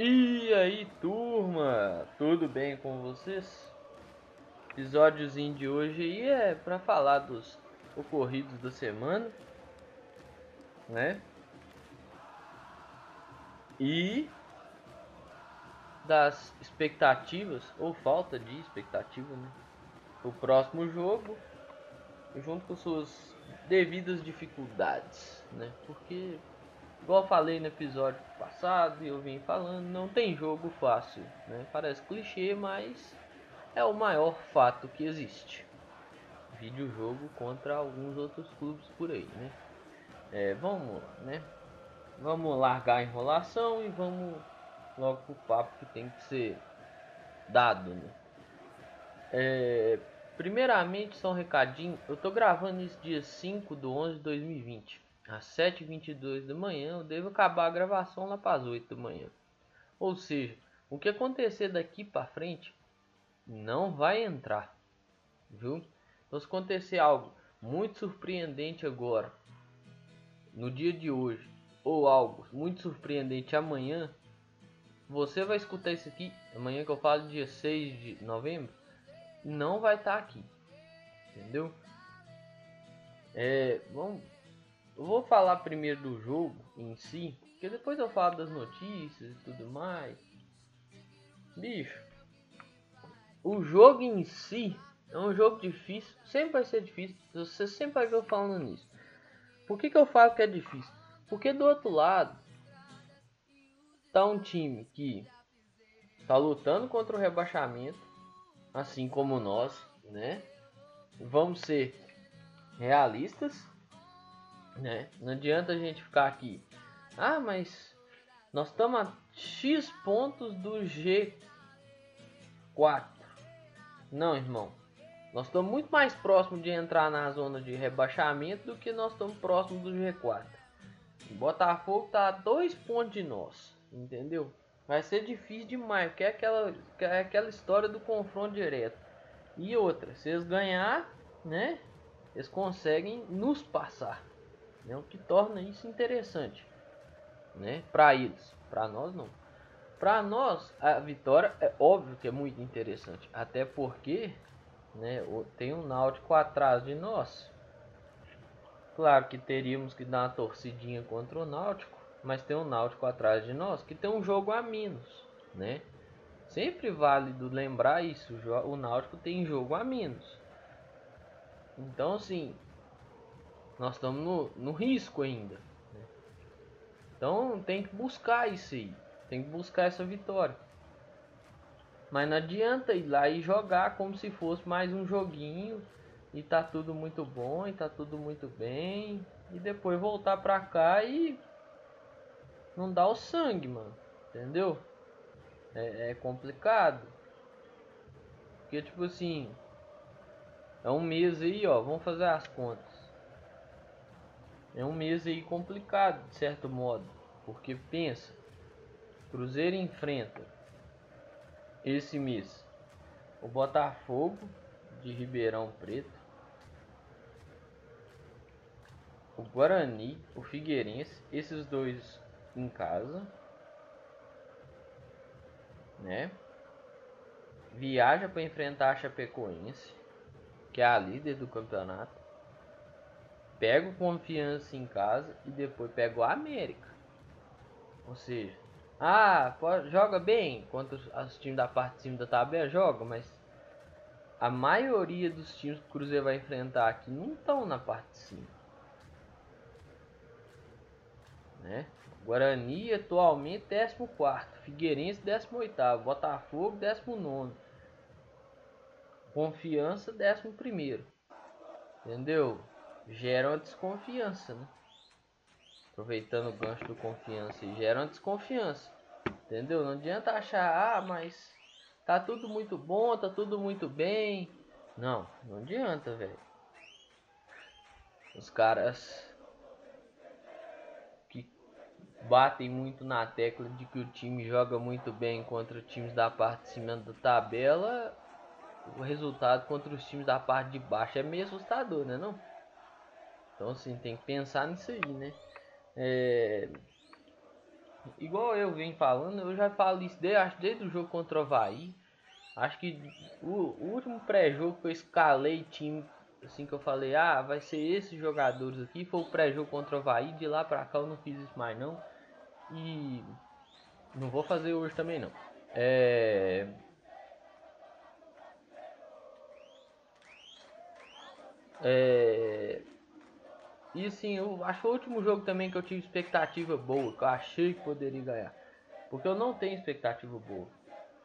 E aí, turma? Tudo bem com vocês? Episódiozinho de hoje aí é para falar dos ocorridos da semana, né? E das expectativas ou falta de expectativa, né? O próximo jogo, junto com suas devidas dificuldades, né? Porque Igual falei no episódio passado e eu vim falando, não tem jogo fácil, né? Parece clichê, mas é o maior fato que existe. Videojogo contra alguns outros clubes por aí, né? É, vamos, né? Vamos largar a enrolação e vamos logo pro papo que tem que ser dado, né? É, primeiramente, só um recadinho. Eu tô gravando isso dia 5 do 11 de 2020 às 7h22 da manhã, eu devo acabar a gravação lá para as 8 da manhã. Ou seja, o que acontecer daqui para frente não vai entrar, viu? Então se acontecer algo muito surpreendente agora, no dia de hoje, ou algo muito surpreendente amanhã, você vai escutar isso aqui, amanhã que eu falo dia 6 de novembro, não vai estar tá aqui, entendeu? É, vamos eu vou falar primeiro do jogo em si, porque depois eu falo das notícias e tudo mais. Bicho, o jogo em si é um jogo difícil, sempre vai ser difícil, você sempre vai ver eu falando nisso. Por que, que eu falo que é difícil? Porque do outro lado tá um time que tá lutando contra o rebaixamento, assim como nós, né? Vamos ser realistas né? Não adianta a gente ficar aqui. Ah, mas nós estamos a X pontos do G4. Não, irmão. Nós estamos muito mais próximos de entrar na zona de rebaixamento do que nós estamos próximos do G4. O Botafogo está a dois pontos de nós, entendeu? Vai ser difícil demais, porque é aquela, é aquela história do confronto direto. E outra, se eles ganhar, né? Eles conseguem nos passar né? O que torna isso interessante, né? Para eles, para nós não. Para nós a vitória é óbvio que é muito interessante, até porque, né? Tem um Náutico atrás de nós. Claro que teríamos que dar uma torcidinha contra o Náutico, mas tem um Náutico atrás de nós que tem um jogo a menos, né? Sempre válido lembrar isso. O Náutico tem jogo a menos. Então, assim, nós estamos no, no risco ainda. Né? Então tem que buscar isso aí. Tem que buscar essa vitória. Mas não adianta ir lá e jogar como se fosse mais um joguinho e tá tudo muito bom e tá tudo muito bem e depois voltar pra cá e não dar o sangue, mano. Entendeu? É, é complicado. Porque tipo assim, é um mês aí, ó, vamos fazer as contas. É um mês aí complicado, de certo modo, porque pensa, Cruzeiro enfrenta esse mês o Botafogo de Ribeirão Preto, o Guarani, o Figueirense, esses dois em casa, né? Viaja para enfrentar a Chapecoense, que é a líder do campeonato pego confiança em casa e depois pego a América. Ou seja, ah, joga bem contra os, times da parte de cima da tabela, joga, mas a maioria dos times que o Cruzeiro vai enfrentar aqui não estão na parte de cima. Né? Guarani atualmente 14, Figueirense 18, Botafogo 19, Confiança 11. Entendeu? Gera uma desconfiança, né? Aproveitando o gancho do confiança e gera uma desconfiança. Entendeu? Não adianta achar, ah, mas tá tudo muito bom, tá tudo muito bem. Não, não adianta, velho. Os caras que batem muito na tecla de que o time joga muito bem contra times da parte de cima da tabela, o resultado contra os times da parte de baixo é meio assustador, né não? Então assim, tem que pensar nisso aí, né? É... igual eu venho falando, eu já falo isso desde, acho, desde o jogo contra o Havaí. Acho que o, o último pré-jogo que eu escalei time, assim que eu falei, ah, vai ser esses jogadores aqui, foi o pré-jogo contra o Havaí. De lá pra cá eu não fiz isso mais não. E não vou fazer hoje também não. É... É... E assim, eu acho que o último jogo também que eu tive expectativa boa, que eu achei que poderia ganhar. Porque eu não tenho expectativa boa.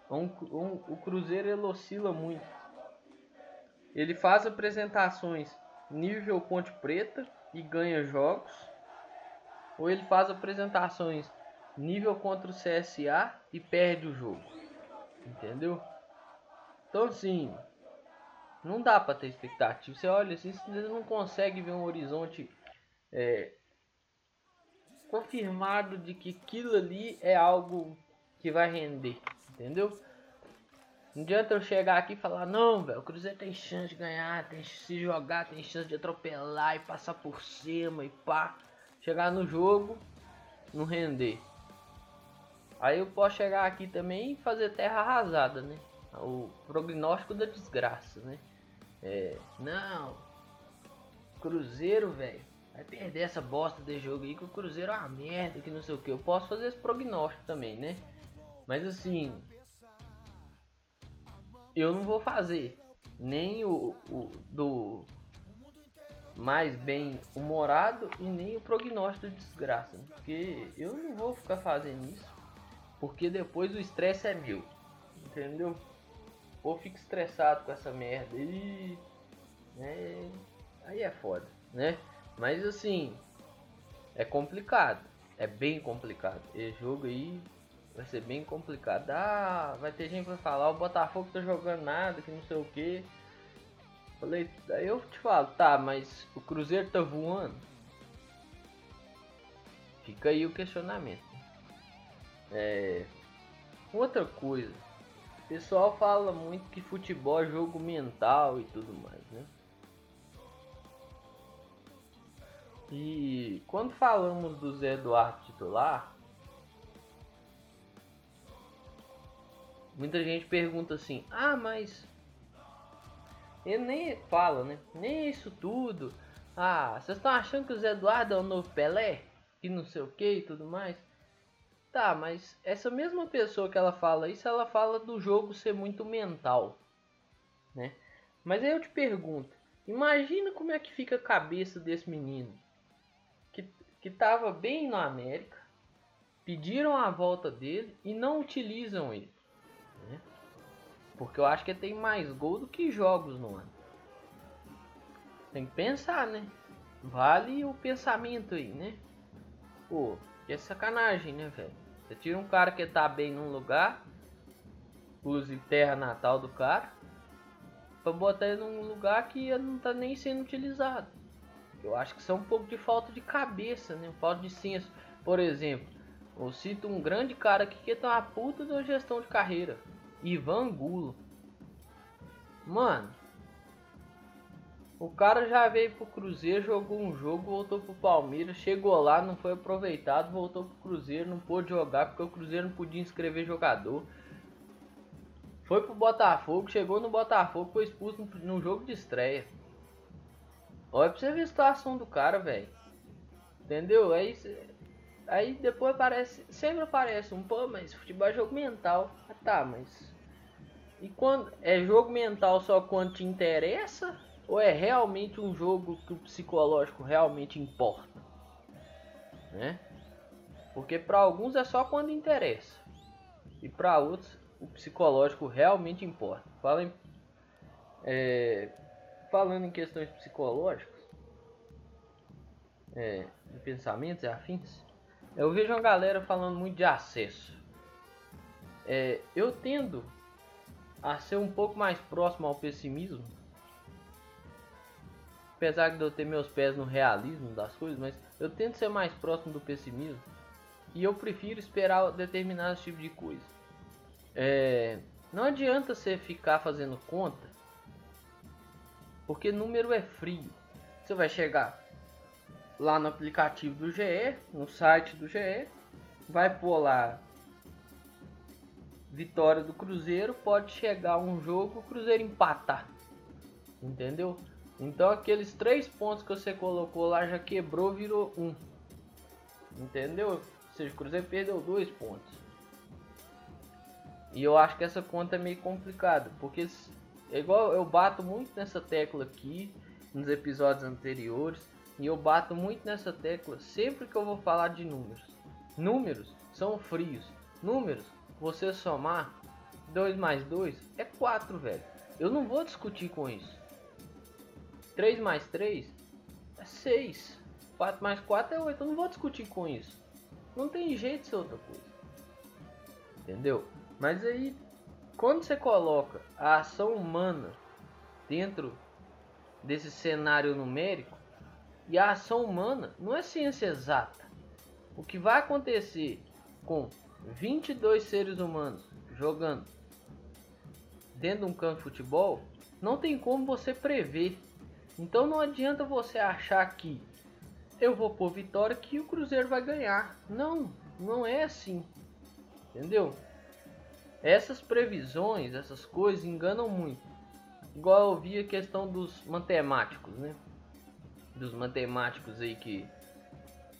Um, um, o Cruzeiro ele oscila muito. Ele faz apresentações nível Ponte Preta e ganha jogos. Ou ele faz apresentações nível contra o CSA e perde o jogo. Entendeu? Então assim, não dá para ter expectativa. Você olha assim, você não consegue ver um horizonte é, confirmado de que aquilo ali é algo que vai render, entendeu? Não adianta eu chegar aqui e falar, não, velho, o Cruzeiro tem chance de ganhar, tem se jogar, tem chance de atropelar e passar por cima e pá. Chegar no jogo, não render. Aí eu posso chegar aqui também e fazer terra arrasada, né? O prognóstico da desgraça, né? É, não. Cruzeiro, velho. Vai perder essa bosta de jogo aí que o Cruzeiro é uma merda, que não sei o que. Eu posso fazer esse prognóstico também, né? Mas assim. Eu não vou fazer nem o, o do mais bem humorado e nem o prognóstico de desgraça. Porque eu não vou ficar fazendo isso. Porque depois o estresse é meu. Entendeu? ou fica estressado com essa merda e né, aí é foda, né? Mas assim, é complicado, é bem complicado. Esse jogo aí vai ser bem complicado. Ah, vai ter gente vai falar, o Botafogo tá jogando nada, que não sei o que. Falei, daí eu te falo, tá, mas o Cruzeiro tá voando. Fica aí o questionamento. É, outra coisa o pessoal fala muito que futebol é jogo mental e tudo mais, né? E quando falamos do Zé Eduardo titular, muita gente pergunta assim: "Ah, mas ele nem fala, né? Nem isso tudo. Ah, vocês estão achando que o Zé Eduardo é o novo Pelé? E não sei o que e tudo mais. Tá, mas essa mesma pessoa que ela fala isso, ela fala do jogo ser muito mental, né? Mas aí eu te pergunto, imagina como é que fica a cabeça desse menino que, que tava bem no América, pediram a volta dele e não utilizam ele, né? Porque eu acho que ele tem mais gol do que jogos no ano. Tem que pensar, né? Vale o pensamento aí, né? Pô, que é sacanagem, né, velho? Você tira um cara que tá bem num lugar, use terra natal do cara, pra botar ele num lugar que não tá nem sendo utilizado. Eu acho que isso é um pouco de falta de cabeça, né? Falta de senso. Por exemplo, eu cito um grande cara aqui que tá uma puta da gestão de carreira. Ivan Gulo. Mano, o cara já veio pro Cruzeiro, jogou um jogo, voltou pro Palmeiras, chegou lá, não foi aproveitado, voltou pro Cruzeiro, não pôde jogar porque o Cruzeiro não podia inscrever jogador. Foi pro Botafogo, chegou no Botafogo, foi expulso no, jogo de estreia. Olha pra você ver a situação do cara, velho. Entendeu? Aí, aí depois aparece, sempre aparece um, pô, mas futebol é jogo mental. Ah, tá, mas. E quando é jogo mental só quando te interessa? Ou é realmente um jogo que o psicológico realmente importa? Né? Porque para alguns é só quando interessa. E para outros o psicológico realmente importa. Falem, é, falando em questões psicológicas, é, de pensamentos e afins, eu vejo uma galera falando muito de acesso. É, eu tendo a ser um pouco mais próximo ao pessimismo apesar de eu ter meus pés no realismo das coisas, mas eu tento ser mais próximo do pessimismo e eu prefiro esperar determinados tipos de coisa. É, não adianta você ficar fazendo conta, porque número é frio. Você vai chegar lá no aplicativo do GE, no site do GE, vai pôr lá vitória do Cruzeiro, pode chegar um jogo o Cruzeiro empatar. Entendeu? Então aqueles três pontos que você colocou lá já quebrou, virou um. Entendeu? Ou seja, o Cruzeiro perdeu dois pontos. E eu acho que essa conta é meio complicada, porque é igual eu bato muito nessa tecla aqui nos episódios anteriores, e eu bato muito nessa tecla sempre que eu vou falar de números. Números são frios. Números, você somar 2 mais 2 é 4, velho. Eu não vou discutir com isso. 3 mais 3 é 6. 4 mais 4 é 8. Eu não vou discutir com isso. Não tem jeito de ser outra coisa. Entendeu? Mas aí, quando você coloca a ação humana dentro desse cenário numérico, e a ação humana não é ciência exata. O que vai acontecer com 22 seres humanos jogando dentro de um campo de futebol, não tem como você prever. Então não adianta você achar que eu vou por vitória que o Cruzeiro vai ganhar. Não, não é assim. Entendeu? Essas previsões, essas coisas enganam muito. Igual eu vi a questão dos matemáticos, né? Dos matemáticos aí que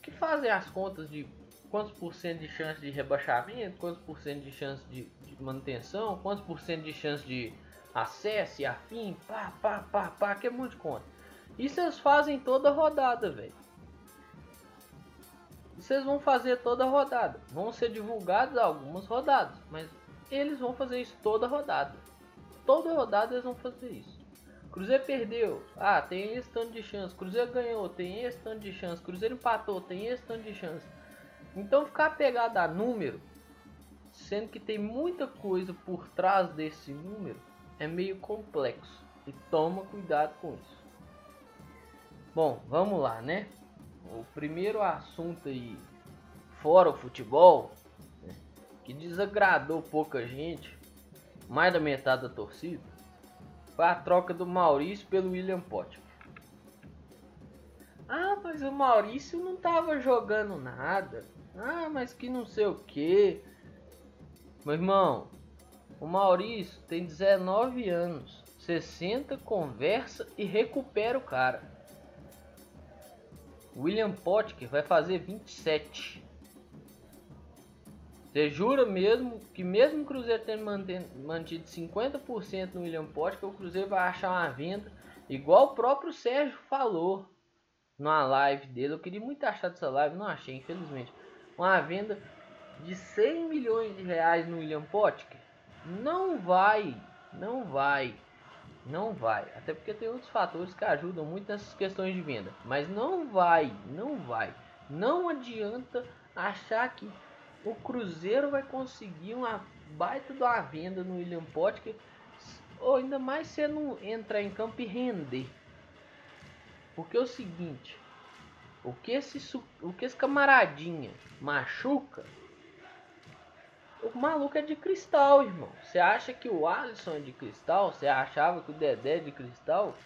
que fazem as contas de quantos por cento de chance de rebaixamento, quantos por cento de chance de, de manutenção, quantos por cento de chance de acesso e afim, pá, pá, pá, pá, que é muito conta. Isso eles fazem toda rodada, velho. Vocês vão fazer toda rodada. Vão ser divulgadas algumas rodadas, mas eles vão fazer isso toda rodada. Toda rodada eles vão fazer isso. Cruzeiro perdeu, ah, tem esse tanto de chance. Cruzeiro ganhou, tem esse tanto de chance. Cruzeiro empatou, tem esse tanto de chance. Então ficar pegado a número, sendo que tem muita coisa por trás desse número, é meio complexo. E toma cuidado com isso. Bom, vamos lá, né? O primeiro assunto aí, fora o futebol, que desagradou pouca gente, mais da metade da torcida, foi a troca do Maurício pelo William Potter. Ah, mas o Maurício não tava jogando nada. Ah, mas que não sei o que. Meu irmão, o Maurício tem 19 anos. Você senta, conversa e recupera o cara. William Potker vai fazer 27. Você jura mesmo que mesmo o Cruzeiro tendo mantido 50% no William Potker, o Cruzeiro vai achar uma venda igual o próprio Sérgio falou numa live dele. Eu queria muito achar dessa live, não achei, infelizmente. Uma venda de 100 milhões de reais no William Potker? Não vai, não vai, não vai. Até porque tem outros fatores que ajudam muito nessas questões de venda. Mas não vai, não vai. Não adianta achar que o Cruzeiro vai conseguir uma baita uma venda no William Potker, ou ainda mais se não entrar em campo e render. Porque é o seguinte, o que esse, o que esse camaradinha machuca, o maluco é de cristal, irmão. Você acha que o Alisson é de cristal? Você achava que o Dedé é de cristal?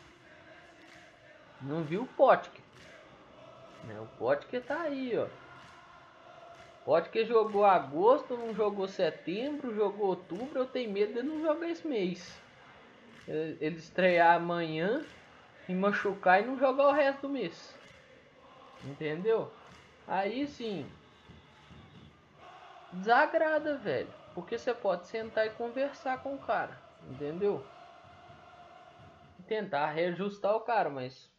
Não viu o Potker. Né? O Potker tá aí, ó. Pode que jogou agosto, não jogou setembro, jogou outubro. Eu tenho medo de não jogar esse mês. Ele estrear amanhã e machucar e não jogar o resto do mês. Entendeu? Aí sim. Desagrada, velho. Porque você pode sentar e conversar com o cara. Entendeu? Tentar reajustar o cara, mas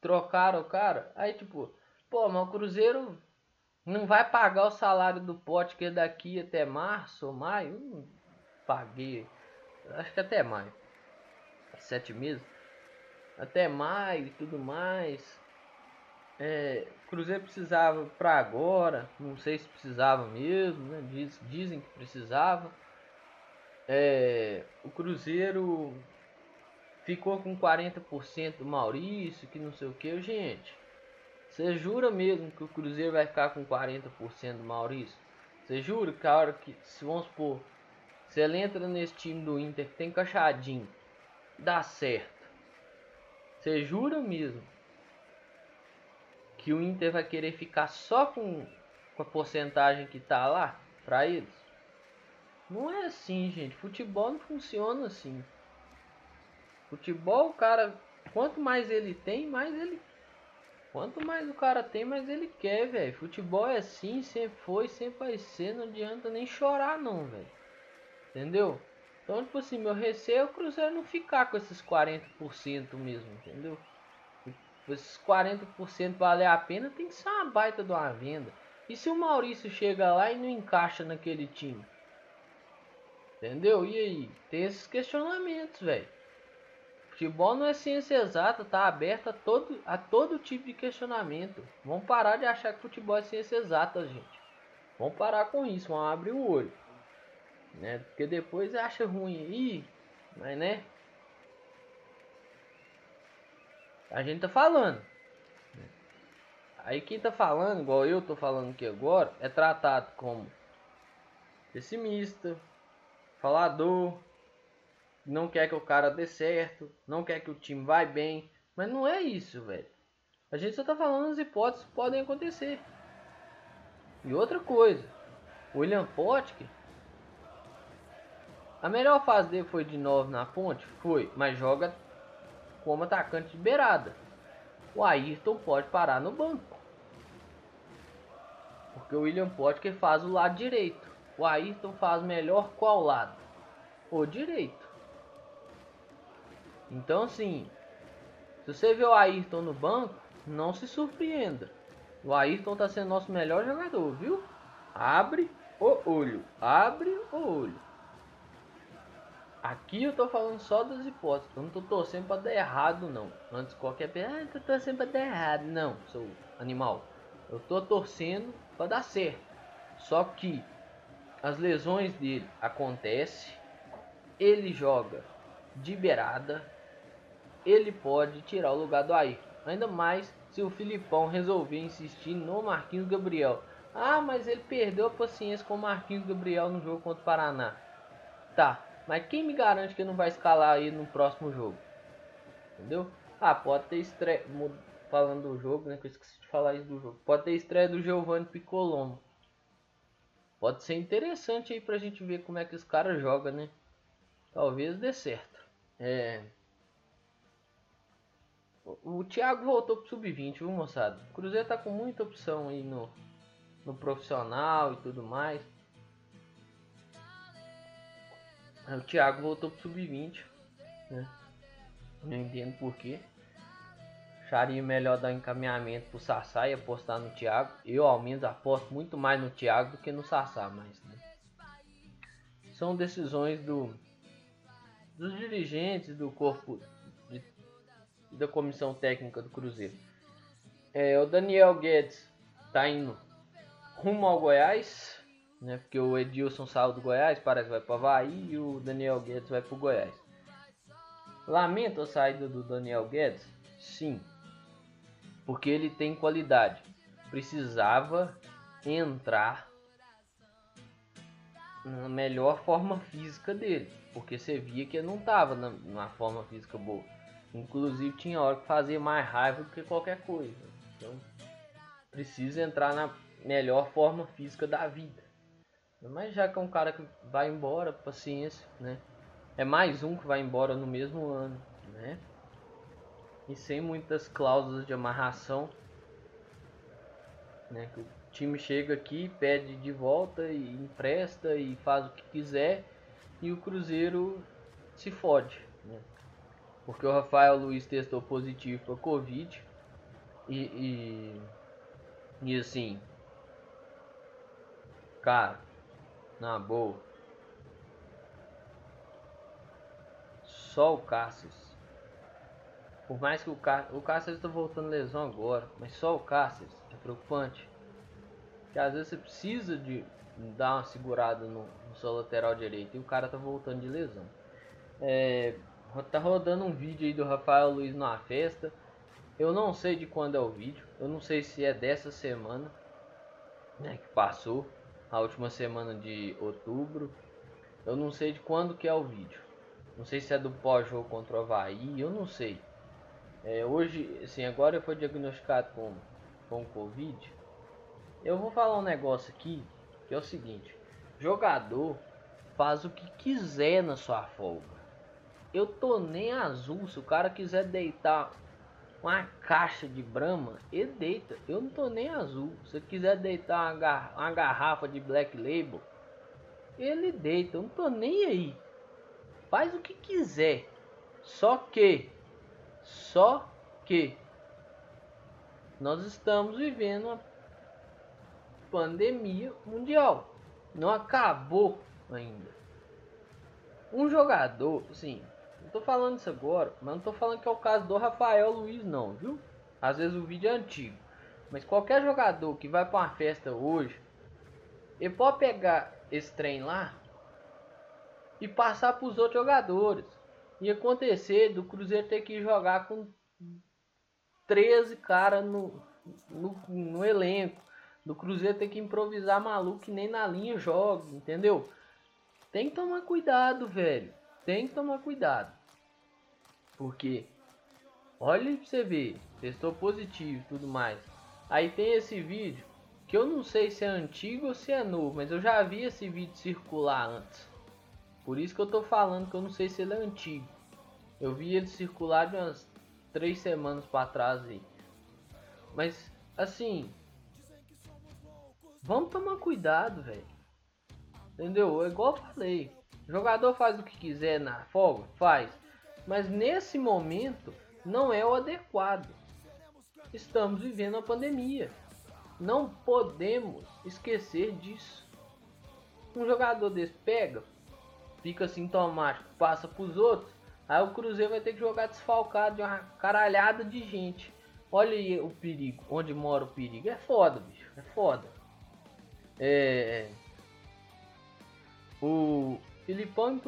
trocaram o cara. Aí tipo, pô, mas o Cruzeiro não vai pagar o salário do pote que é daqui até março ou maio? Não paguei. Acho que até maio. Sete meses. Até maio e tudo mais. É, Cruzeiro precisava para agora. Não sei se precisava mesmo. Né? Diz, dizem que precisava. É, o Cruzeiro ficou com 40% do Maurício, que não sei o que, gente. Você jura mesmo que o Cruzeiro vai ficar com 40% do Maurício? Você jura que a hora que, se vamos supor, se ele entra nesse time do Inter que tem caixadinho, dá certo. Você jura mesmo que o Inter vai querer ficar só com com a porcentagem que tá lá para eles. Não é assim, gente. Futebol não funciona assim. Futebol, o cara, quanto mais ele tem, mais ele Quanto mais o cara tem, mais ele quer, velho. Futebol é assim, sempre foi, sempre vai ser. Não adianta nem chorar, não, velho. Entendeu? Então, tipo assim, meu receio é o Cruzeiro não ficar com esses 40% mesmo, entendeu? Esses 40% valer a pena tem que ser uma baita de uma venda. E se o Maurício chega lá e não encaixa naquele time? Entendeu? E aí? Tem esses questionamentos, velho. Futebol não é ciência exata, tá aberto a todo, a todo tipo de questionamento. Vamos parar de achar que futebol é ciência exata, gente. Vamos parar com isso, vamos abrir o olho. Né? Porque depois acha ruim. Ih, mas né? A gente tá falando. Aí quem tá falando, igual eu tô falando aqui agora, é tratado como pessimista, falador, não quer que o cara dê certo, não quer que o time vá bem. Mas não é isso, velho. A gente só tá falando as hipóteses que podem acontecer. E outra coisa, William Potker, a melhor fase dele foi de 9 na ponte? Foi, mas joga como atacante de beirada. O Ayrton pode parar no banco. Porque o William Potker faz o lado direito. O Ayrton faz melhor qual lado? O direito. Então, assim, se você vê o Ayrton no banco, não se surpreenda. O Ayrton está sendo nosso melhor jogador, viu? Abre o olho, abre o olho. Aqui eu tô falando só das hipóteses, eu não tô torcendo para dar errado não. Antes qualquer pessoa, ah, tô torcendo para dar errado. Não, sou animal. Eu tô torcendo para dar certo. Só que as lesões dele acontecem, ele joga de beirada, ele pode tirar o lugar do Ayrton. Ainda mais se o Filipão resolver insistir no Marquinhos Gabriel. Ah, mas ele perdeu a paciência com o Marquinhos Gabriel no jogo contra o Paraná. Tá, mas quem me garante que ele não vai escalar aí no próximo jogo? Entendeu? Ah, pode ter estreia. Falando do jogo, né? Que eu esqueci de falar isso do jogo. Pode ter estreia do Giovanni Piccolomo. Pode ser interessante aí pra gente ver como é que os caras jogam, né? Talvez dê certo. É. O Thiago voltou pro sub-20, viu, moçada? O Cruzeiro tá com muita opção aí no, no profissional e tudo mais. O Thiago voltou pro sub-20, né? Não entendo porquê. Acharia melhor dar encaminhamento pro Sassá e apostar no Thiago. Eu, ao menos, aposto muito mais no Thiago do que no Sassá, mas né? são decisões do dos dirigentes do corpo da comissão técnica do Cruzeiro. É, o Daniel Guedes está indo rumo ao Goiás, né? Porque o Edilson saiu do Goiás, parece que vai para o Havaí e o Daniel Guedes vai para o Goiás. Lamento a saída do Daniel Guedes? Sim, porque ele tem qualidade. Precisava entrar na melhor forma física dele, porque você via que ele não estava na forma física boa. Inclusive tinha hora que fazia mais raiva do que qualquer coisa. Então precisa entrar na melhor forma física da vida. Mas já que é um cara que vai embora, paciência, né? É mais um que vai embora no mesmo ano, né? E sem muitas cláusulas de amarração, né? Que o time chega aqui, pede de volta e empresta e faz o que quiser e o Cruzeiro se fode, né? Porque o Rafael Luiz testou positivo para Covid e, e, e assim, cara, na boa, só o Cáceres. Por mais que o Cáceres, o Cáceres está voltando lesão agora, mas só o Cáceres é preocupante. Que às vezes você precisa de dar uma segurada no, no seu lateral direito e o cara tá voltando de lesão. É, Tá rodando um vídeo aí do Rafael Luiz numa festa. Eu não sei de quando é o vídeo. Eu não sei se é dessa semana, né, que passou, a última semana de outubro. Eu não sei de quando que é o vídeo. Não sei se é do pós-jogo contra o Havaí, eu não sei. É, hoje, assim, agora eu fui diagnosticado com, com Covid. eu vou falar um negócio aqui que é o seguinte: jogador faz o que quiser na sua folga. Eu tô nem azul. Se o cara quiser deitar uma caixa de brama, ele deita. Eu não tô nem azul. Se quiser deitar uma, gar uma garrafa de Black Label, ele deita. Eu não tô nem aí. Faz o que quiser. Só que, só que nós estamos vivendo uma pandemia mundial. Não acabou ainda. Um jogador, sim, tô falando isso agora, mas não tô falando que é o caso do Rafael Luiz não, viu? Às vezes o vídeo é antigo. Mas qualquer jogador que vai para uma festa hoje, ele pode pegar esse trem lá e passar para os outros jogadores. E acontecer do Cruzeiro ter que jogar com 13 caras no, no, no, elenco. Do Cruzeiro ter que improvisar maluco que nem na linha joga, entendeu? Tem que tomar cuidado, velho. Tem que tomar cuidado. Porque, olha pra você ver, testou positivo e tudo mais. Aí tem esse vídeo, que eu não sei se é antigo ou se é novo, mas eu já vi esse vídeo circular antes. Por isso que eu tô falando que eu não sei se ele é antigo. Eu vi ele circular de umas três semanas para trás aí. Mas, assim, vamos tomar cuidado, velho. Entendeu? É igual eu falei. O jogador faz o que quiser na folga, faz. Mas nesse momento não é o adequado. Estamos vivendo uma pandemia. Não podemos esquecer disso. Um jogador desse pega, fica sintomático, passa para os outros. Aí o Cruzeiro vai ter que jogar desfalcado de uma caralhada de gente. Olha aí o perigo, onde mora o perigo. É foda, bicho, é foda. É... O Filipão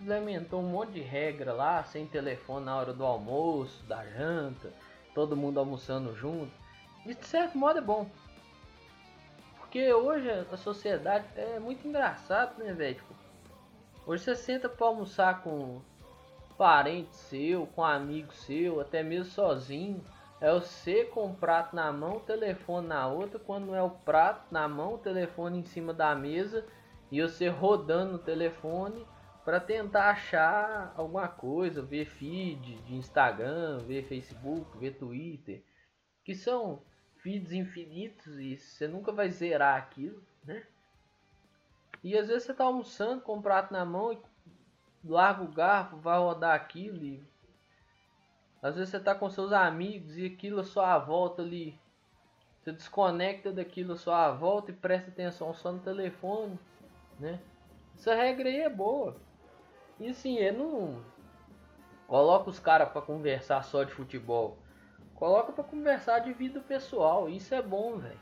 implementou um monte de regra lá, sem telefone na hora do almoço, da janta, todo mundo almoçando junto. De certo modo é bom. Porque hoje a sociedade é muito engraçado, né, velho? Tipo, hoje você senta pra almoçar com parente seu, com amigo seu, até mesmo sozinho. É você com o prato na mão, o telefone na outra. Quando não é o prato na mão, o telefone em cima da mesa. E você rodando o telefone para tentar achar alguma coisa, ver feed de Instagram, ver Facebook, ver Twitter, que são feeds infinitos e você nunca vai zerar aquilo, né? E às vezes você tá almoçando com o prato na mão e larga o garfo, vai rodar aquilo e às vezes você tá com seus amigos e aquilo a sua volta ali. Você desconecta daquilo a sua volta e presta atenção só no telefone, né? Essa regra aí é boa. E assim, ele não coloca os caras para conversar só de futebol. Coloca para conversar de vida pessoal. Isso é bom, velho.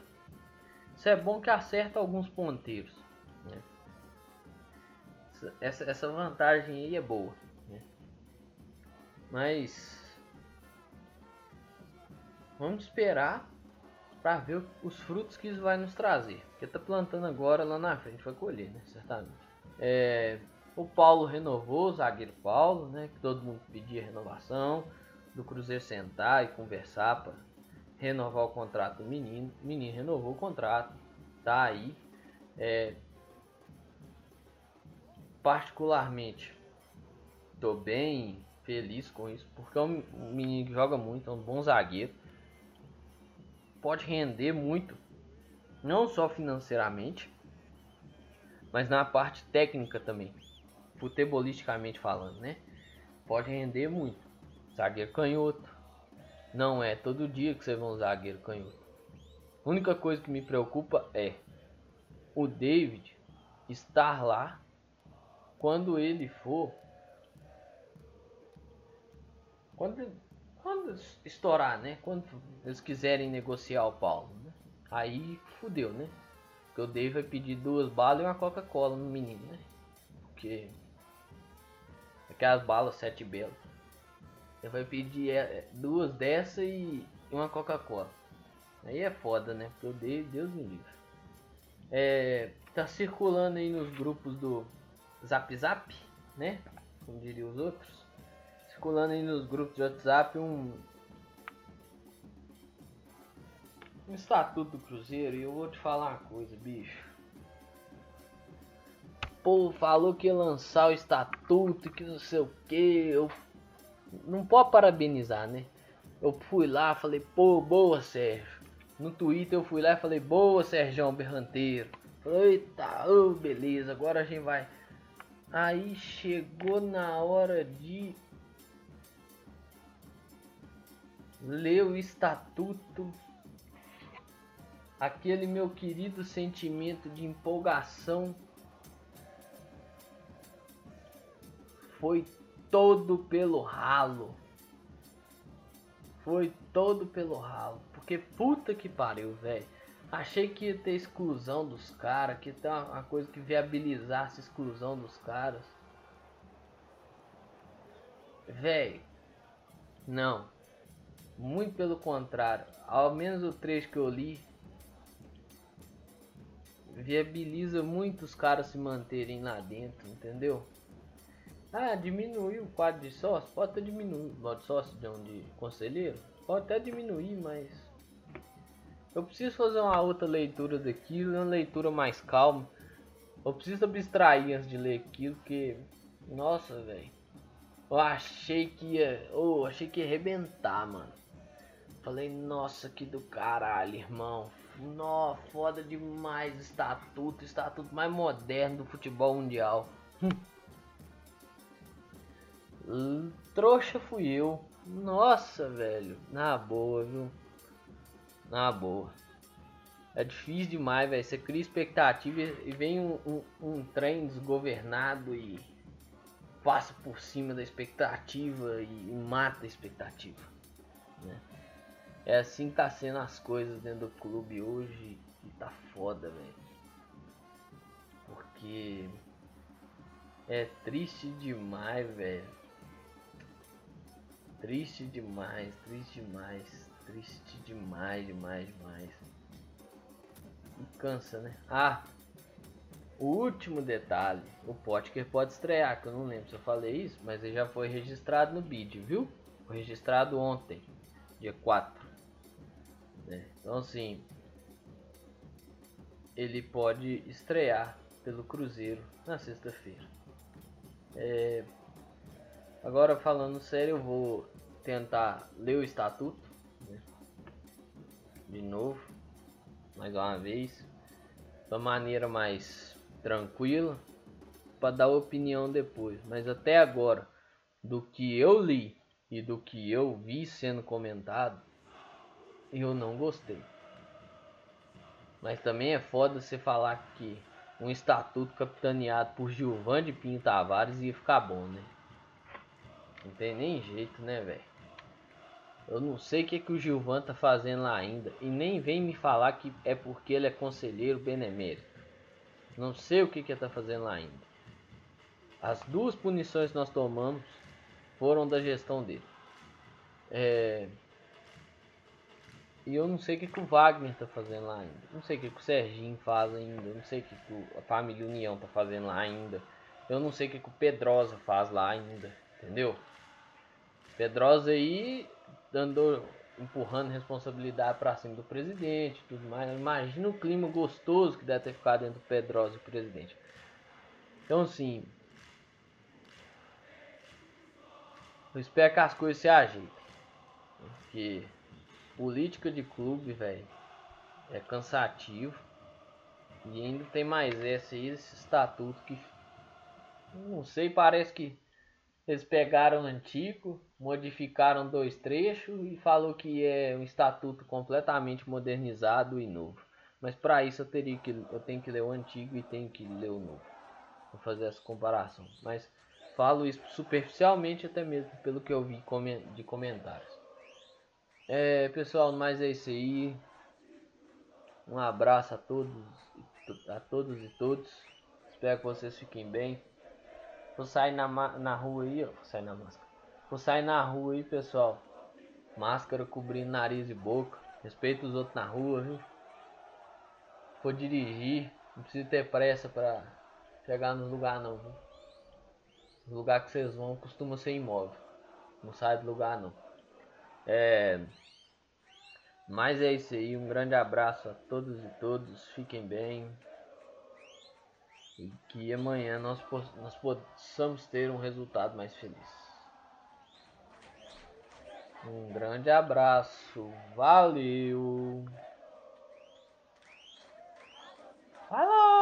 Isso é bom que acerta alguns ponteiros. Né? Essa, essa vantagem aí é boa. Né? Mas vamos esperar para ver os frutos que isso vai nos trazer. Porque tá plantando agora lá na frente vai colher, né? Certamente. É, o Paulo renovou, o zagueiro Paulo, né? Que todo mundo pedia renovação. Do Cruzeiro sentar e conversar para renovar o contrato do menino. O menino renovou o contrato, tá aí. É, particularmente, tô bem feliz com isso, porque é um menino que joga muito, é um bom zagueiro. Pode render muito, não só financeiramente, mas na parte técnica também futebolisticamente falando, né? Pode render muito. Zagueiro canhoto. Não é todo dia que você vê um zagueiro canhoto. A única coisa que me preocupa é o David estar lá quando ele for. Quando, quando estourar, né? Quando eles quiserem negociar o Paulo. Né? Aí fudeu, né? Porque o David vai pedir duas balas e uma Coca-Cola no menino, né? Porque Aquelas balas sete belas. Você vai pedir é, duas dessa e uma Coca-Cola. Aí é foda, né? Porque eu dei, Deus me livre. É, tá circulando aí nos grupos do Zap Zap, né? Como diriam os outros. Circulando aí nos grupos de WhatsApp um o estatuto do Cruzeiro e eu vou te falar uma coisa, bicho. Pô, falou que ia lançar o estatuto, que não sei o que. Eu não pode parabenizar, né? Eu fui lá, falei, pô, boa, Sérgio. No Twitter eu fui lá e falei, boa, Sérgio Berranteiro. Eita, oh, beleza, agora a gente vai. Aí chegou na hora de ler o estatuto. Aquele meu querido sentimento de empolgação foi todo pelo ralo. Foi todo pelo ralo. Porque puta que pariu, velho. Achei que ia ter exclusão dos caras, que ia ter uma, coisa que viabilizasse a exclusão dos caras. Velho. Não. Muito pelo contrário. Ao menos o trecho que eu li. Viabiliza muitos caras se manterem lá dentro, entendeu? Ah, diminuiu o quadro de sócio? Pode até diminuir o quadro de sócio de, um, de conselheiro? Pode até diminuir, mas... Eu preciso fazer uma outra leitura daquilo, uma leitura mais calma. Eu preciso abstrair antes de ler aquilo, porque... Nossa, velho. Eu achei que ia... Oh, achei que ia arrebentar, mano. Falei, nossa, que do caralho, irmão. Nó, foda demais estatuto, estatuto mais moderno do futebol mundial. Trouxa fui eu. Nossa, velho. Na boa, viu? Na boa. É difícil demais, velho. Você cria expectativa e vem um, um, um, trem desgovernado e passa por cima da expectativa e, e mata a expectativa. Né? É assim que tá sendo as coisas dentro do clube hoje e tá foda, velho. Porque é triste demais, velho Triste demais, triste demais, triste demais, demais, demais. E cansa, né? Ah, o último detalhe, o Potker pode estrear, que eu não lembro se eu falei isso, mas ele já foi registrado no BID, viu? Foi registrado ontem, dia 4. Né? Então assim, ele pode estrear pelo Cruzeiro na sexta-feira. É, agora falando sério, eu vou tentar ler o estatuto né? de novo, mais uma vez, da maneira mais tranquila, para dar opinião depois. Mas até agora, do que eu li e do que eu vi sendo comentado, eu não gostei. Mas também é foda você falar que um estatuto capitaneado por Gilvan de Pinho Tavares ia ficar bom, né? Não tem nem jeito, né, velho? Eu não sei o que, que o Gilvan tá fazendo lá ainda. E nem vem me falar que é porque ele é conselheiro benemérito. Não sei o que, que ele tá fazendo lá ainda. As duas punições que nós tomamos foram da gestão dele. É... E eu não sei o que, que o Wagner tá fazendo lá ainda. Não sei o que, que o Serginho faz ainda. Não sei o que, que a família União tá fazendo lá ainda. Eu não sei o que, que o Pedrosa faz lá ainda. Entendeu? Pedrosa aí dando empurrando responsabilidade para cima do presidente, tudo mais. Imagina o clima gostoso que deve ter ficado dentro do Pedrosa e o presidente. Então assim, eu espero que as coisas se ajeitem. Porque política de clube, velho, é cansativo. E ainda tem mais esse esse estatuto que não sei, parece que eles pegaram o antigo, modificaram dois trechos e falou que é um estatuto completamente modernizado e novo. Mas para isso eu teria que eu tenho que ler o antigo e tenho que ler o novo. Vou fazer essa comparação. Mas falo isso superficialmente até mesmo pelo que eu vi de comentários. É, pessoal, mas é isso aí. Um abraço a todos, a todos e todos. Espero que vocês fiquem bem. Vou sair na, na rua aí, ó. Vou sair na máscara. Vou sair na rua aí, pessoal. Máscara cobrindo nariz e boca. Respeita os outros na rua, viu? For dirigir, não precisa ter pressa pra chegar nos lugares não, viu? Os lugares que vocês vão costuma ser imóvel. Não sai do lugar não. É... Mas é isso aí, um grande abraço a todos e todos, fiquem bem. E que amanhã nós, nós possamos ter um resultado mais feliz. Um grande abraço, valeu! Falou!